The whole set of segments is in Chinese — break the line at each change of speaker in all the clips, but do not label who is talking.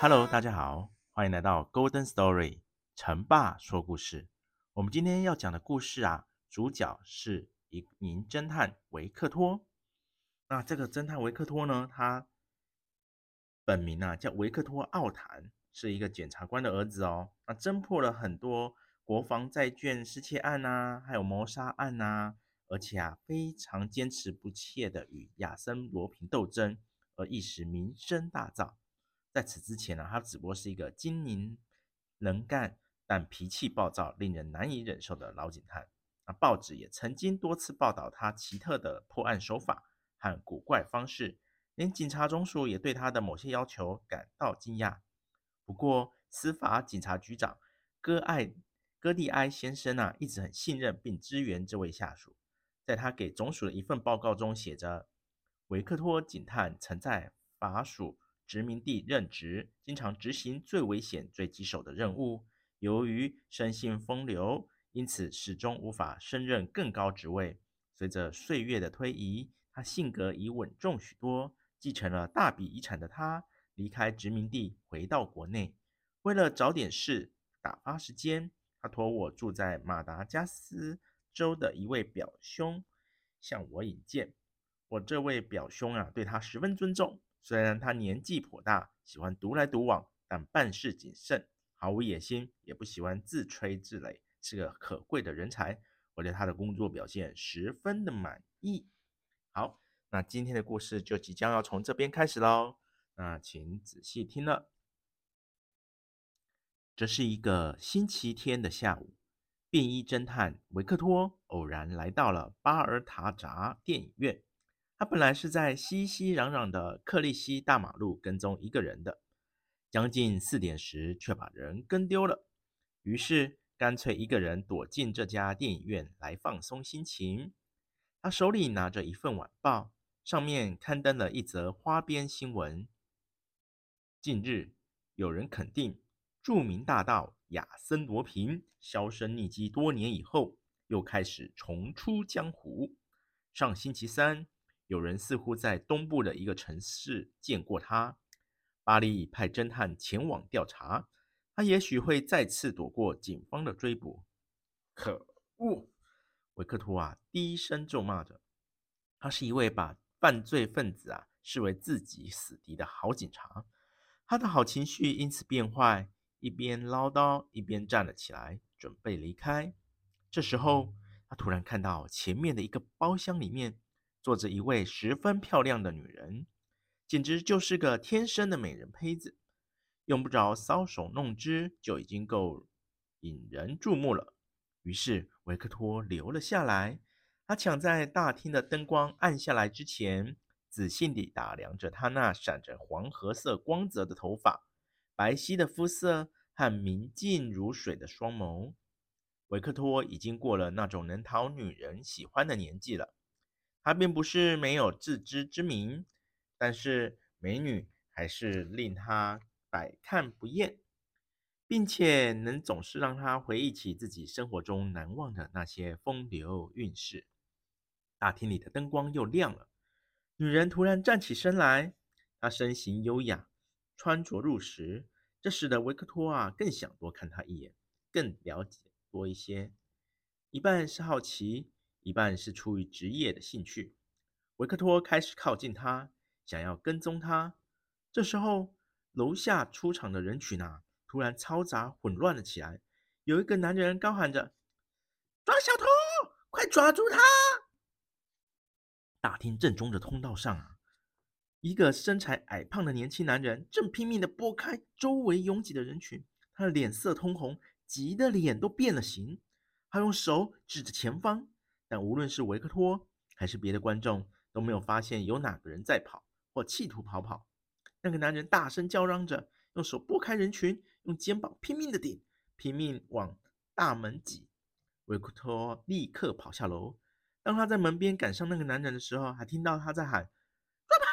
Hello，大家好，欢迎来到 Golden Story，成爸说故事。我们今天要讲的故事啊，主角是一名侦探维克托。那这个侦探维克托呢，他本名啊叫维克托奥坦，是一个检察官的儿子哦。那侦破了很多国防债券失窃案啊，还有谋杀案啊，而且啊非常坚持不懈的与亚森罗平斗争，而一时名声大噪。在此之前呢，他只不过是一个精明能干但脾气暴躁、令人难以忍受的老警探。那报纸也曾经多次报道他奇特的破案手法和古怪方式，连警察总署也对他的某些要求感到惊讶。不过，司法警察局长戈艾戈蒂埃先生啊，一直很信任并支援这位下属。在他给总署的一份报告中写着：“维克托警探曾在法属。”殖民地任职，经常执行最危险、最棘手的任务。由于生性风流，因此始终无法胜任更高职位。随着岁月的推移，他性格已稳重许多。继承了大笔遗产的他，离开殖民地，回到国内。为了找点事打发时间，他托我住在马达加斯州的一位表兄向我引荐。我这位表兄啊，对他十分尊重。虽然他年纪颇大，喜欢独来独往，但办事谨慎，毫无野心，也不喜欢自吹自擂，是个可贵的人才。我对他的工作表现十分的满意。好，那今天的故事就即将要从这边开始喽。那请仔细听了。这是一个星期天的下午，便衣侦探维克托偶然来到了巴尔塔扎电影院。他本来是在熙熙攘攘的克利希大马路跟踪一个人的，将近四点时却把人跟丢了，于是干脆一个人躲进这家电影院来放松心情。他手里拿着一份晚报，上面刊登了一则花边新闻：近日有人肯定，著名大盗亚森罗平销声匿迹多年以后，又开始重出江湖。上星期三。有人似乎在东部的一个城市见过他。巴黎已派侦探前往调查，他也许会再次躲过警方的追捕。可恶！维克托啊，低声咒骂着。他是一位把犯罪分子啊视为自己死敌的好警察。他的好情绪因此变坏，一边唠叨，一边站了起来，准备离开。这时候，他突然看到前面的一个包厢里面。坐着一位十分漂亮的女人，简直就是个天生的美人胚子，用不着搔首弄姿就已经够引人注目了。于是维克托留了下来，他抢在大厅的灯光暗下来之前，仔细地打量着她那闪着黄褐色光泽的头发、白皙的肤色和明净如水的双眸。维克托已经过了那种能讨女人喜欢的年纪了。他并不是没有自知之明，但是美女还是令他百看不厌，并且能总是让他回忆起自己生活中难忘的那些风流韵事。大厅里的灯光又亮了，女人突然站起身来，她身形优雅，穿着入时，这使得维克托啊更想多看她一眼，更了解多一些。一半是好奇。一半是出于职业的兴趣，维克托开始靠近她，想要跟踪她。这时候，楼下出场的人群啊，突然嘈杂混乱了起来。有一个男人高喊着：“抓小偷，快抓住他！”大厅正中的通道上啊，一个身材矮胖的年轻男人正拼命地拨开周围拥挤的人群，他的脸色通红，急得脸都变了形。他用手指着前方，但无论是维克托还是别的观众都没有发现有哪个人在跑或企图逃跑。那个男人大声叫嚷着，用手拨开人群，用肩膀拼命地顶，拼命往大门挤。维克托立刻跑下楼。当他在门边赶上那个男人的时候，还听到他在喊。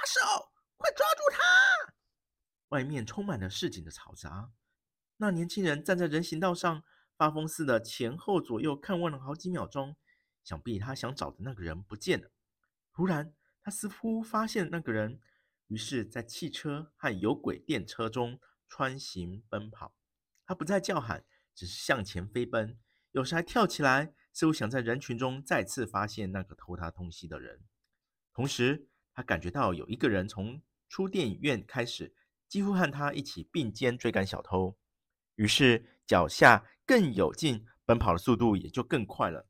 手，快抓住他！外面充满了市井的嘈杂。那年轻人站在人行道上，发疯似的前后左右看望了好几秒钟。想必他想找的那个人不见了。突然，他似乎发现那个人，于是，在汽车和有轨电车中穿行奔跑。他不再叫喊，只是向前飞奔，有时还跳起来，似乎想在人群中再次发现那个偷他东西的人。同时，他感觉到有一个人从出电影院开始，几乎和他一起并肩追赶小偷，于是脚下更有劲，奔跑的速度也就更快了。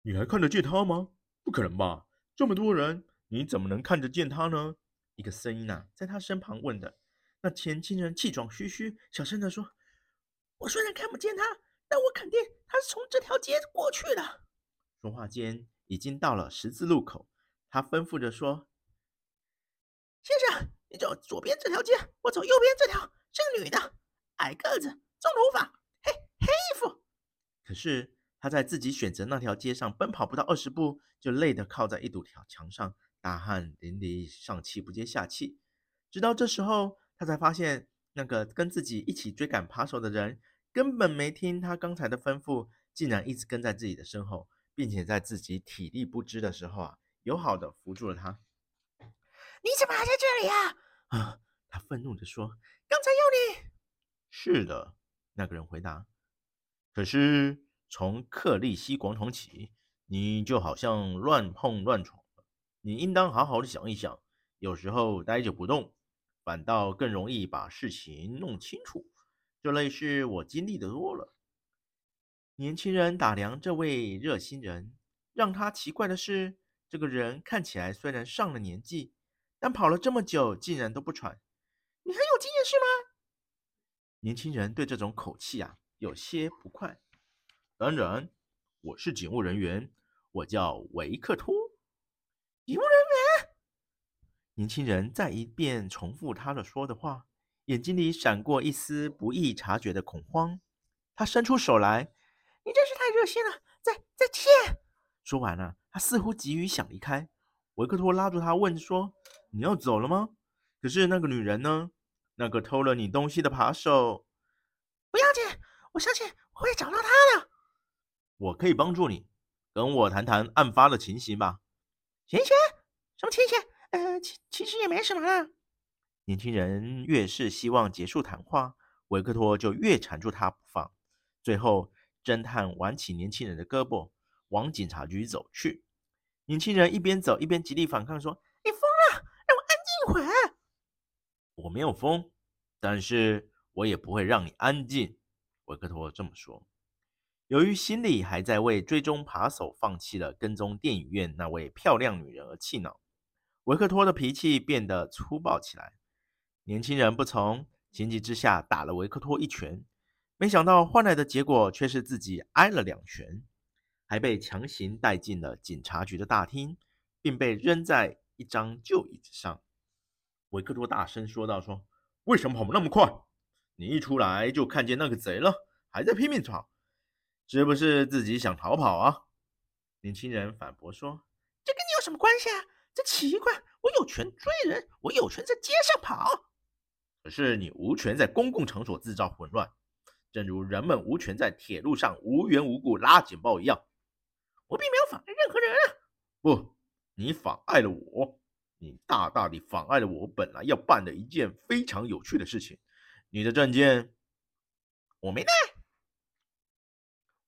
你还看得见他吗？不可能吧！这么多人，你怎么能看得见他呢？一个声音啊，在他身旁问的。那年轻人气喘吁吁，小声地说：“我虽然看不见他，但我肯定他是从这条街过去的。”说话间，已经到了十字路口。他吩咐着说：“先生，你走左边这条街，我走右边这条。是个女的，矮个子，棕头发，黑黑衣服。”可是他在自己选择那条街上奔跑不到二十步，就累得靠在一堵条墙上，大汗淋漓，上气不接下气。直到这时候，他才发现那个跟自己一起追赶扒手的人根本没听他刚才的吩咐，竟然一直跟在自己的身后，并且在自己体力不支的时候啊。友好的扶住了他。你怎么还在这里呀？啊！他愤怒地说：“刚才要你。”是的，那个人回答。可是从克利希广场起，你就好像乱碰乱闯。你应当好好的想一想。有时候待着不动，反倒更容易把事情弄清楚。这类事我经历的多了。年轻人打量这位热心人，让他奇怪的是。这个人看起来虽然上了年纪，但跑了这么久，竟然都不喘。你很有经验是吗？年轻人对这种口气啊，有些不快。当然，我是警务人员，我叫维克托。警务人员？年轻人再一遍重复他的说的话，眼睛里闪过一丝不易察觉的恐慌。他伸出手来：“你真是太热心了，再再见。”说完了。他似乎急于想离开，维克托拉住他问说：“你要走了吗？可是那个女人呢？那个偷了你东西的扒手？不要紧，我相信我会找到他的。我可以帮助你，跟我谈谈案发的情形吧。行行，什么情形？呃，其其实也没什么啦。年轻人越是希望结束谈话，维克托就越缠住他不放。最后，侦探挽起年轻人的胳膊，往警察局走去。年轻人一边走一边极力反抗，说：“你疯了，让我安静一会儿。”“我没有疯，但是我也不会让你安静。”维克托这么说。由于心里还在为追踪扒手放弃了跟踪电影院那位漂亮女人而气恼，维克托的脾气变得粗暴起来。年轻人不从，情急之下打了维克托一拳，没想到换来的结果却是自己挨了两拳。还被强行带进了警察局的大厅，并被扔在一张旧椅子上。维克托大声说道：“说，为什么跑那么快？你一出来就看见那个贼了，还在拼命跑，是不是自己想逃跑啊？”年轻人反驳说：“这跟你有什么关系啊？这奇怪，我有权追人，我有权在街上跑，可是你无权在公共场所制造混乱，正如人们无权在铁路上无缘无故拉警报一样。”我并没有妨碍任何人啊！不，你妨碍了我，你大大地妨碍了我本来要办的一件非常有趣的事情。你的证件我没带。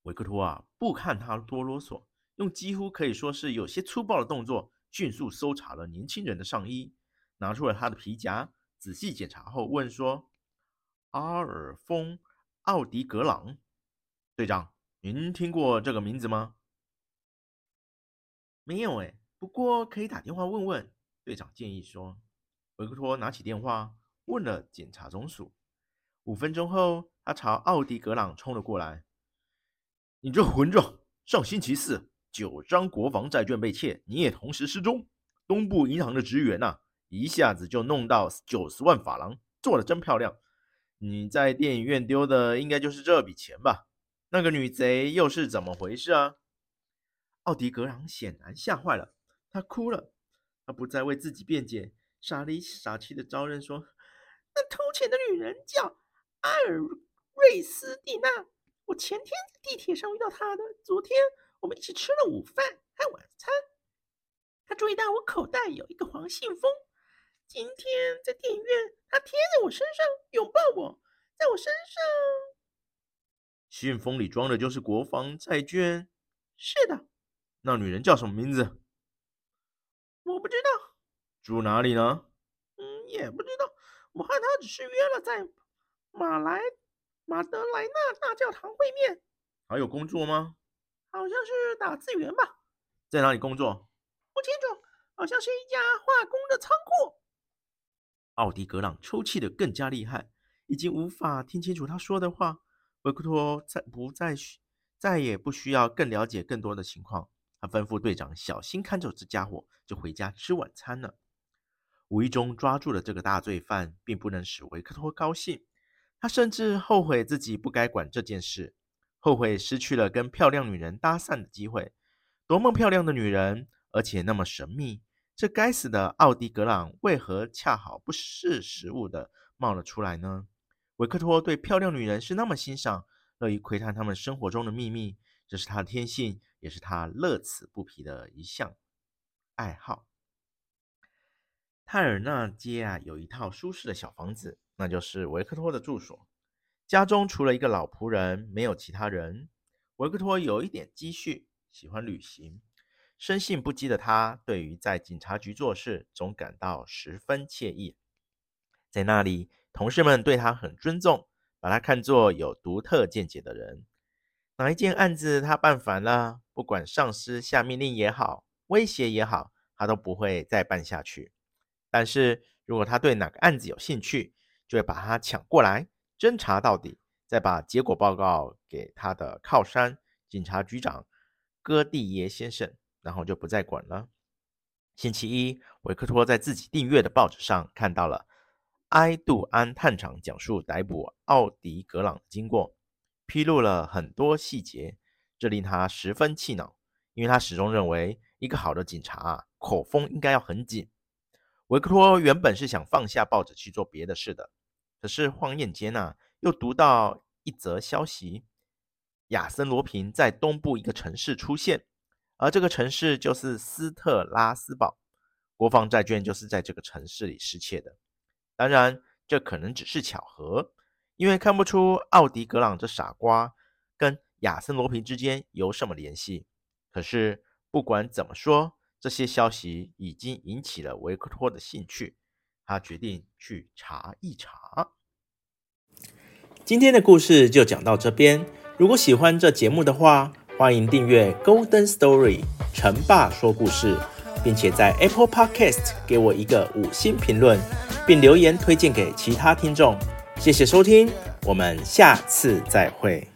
维克托啊，不看他多啰嗦，用几乎可以说是有些粗暴的动作，迅速搜查了年轻人的上衣，拿出了他的皮夹，仔细检查后问说：“阿尔丰·奥迪格朗，队长，您听过这个名字吗？”没有哎，不过可以打电话问问。队长建议说。维克托拿起电话，问了检查总署。五分钟后，他朝奥迪·格朗冲了过来：“你这混账！上星期四，九张国防债券被窃，你也同时失踪。东部银行的职员呐，一下子就弄到九十万法郎，做得真漂亮。你在电影院丢的，应该就是这笔钱吧？那个女贼又是怎么回事啊？”奥迪·格朗显然吓坏了，他哭了，他不再为自己辩解。傻里傻气的招认说：“那偷钱的女人叫阿尔瑞斯蒂娜，我前天在地铁上遇到她的。昨天我们一起吃了午饭和晚餐。她注意到我口袋有一个黄信封。今天在电影院，他贴在我身上，拥抱我，在我身上。信封里装的就是国防债券。是的，那女人叫什么名字？我不知道。”住哪里呢？嗯，也不知道。我和她只是约了在马来马德莱纳大教堂会面。还有工作吗？好像是打字员吧。在哪里工作？不清楚，好像是一家化工的仓库。奥迪格朗抽泣得更加厉害，已经无法听清楚他说的话。维克托再不再需再也不需要更了解更多的情况。他吩咐队长小心看着这家伙，就回家吃晚餐了。无意中抓住了这个大罪犯，并不能使维克托高兴。他甚至后悔自己不该管这件事，后悔失去了跟漂亮女人搭讪的机会。多么漂亮的女人，而且那么神秘！这该死的奥迪格朗为何恰好不识时务地冒了出来呢？维克托对漂亮女人是那么欣赏，乐于窥探他们生活中的秘密，这是他的天性，也是他乐此不疲的一项爱好。泰尔纳街啊，有一套舒适的小房子，那就是维克托的住所。家中除了一个老仆人，没有其他人。维克托有一点积蓄，喜欢旅行，生性不羁的他，对于在警察局做事，总感到十分惬意。在那里，同事们对他很尊重，把他看作有独特见解的人。哪一件案子他办烦了，不管上司下命令也好，威胁也好，他都不会再办下去。但是如果他对哪个案子有兴趣，就会把他抢过来侦查到底，再把结果报告给他的靠山警察局长戈蒂耶先生，然后就不再管了。星期一，维克托在自己订阅的报纸上看到了埃杜安探长讲述逮捕奥迪格朗的经过，披露了很多细节，这令他十分气恼，因为他始终认为一个好的警察啊，口风应该要很紧。维克托原本是想放下报纸去做别的事的，可是晃眼间呐，又读到一则消息：亚森罗平在东部一个城市出现，而这个城市就是斯特拉斯堡，国防债券就是在这个城市里失窃的。当然，这可能只是巧合，因为看不出奥迪格朗这傻瓜跟亚森罗平之间有什么联系。可是不管怎么说。这些消息已经引起了维克托的兴趣，他决定去查一查。今天的故事就讲到这边。如果喜欢这节目的话，欢迎订阅《Golden Story》成爸说故事，并且在 Apple Podcast 给我一个五星评论，并留言推荐给其他听众。谢谢收听，我们下次再会。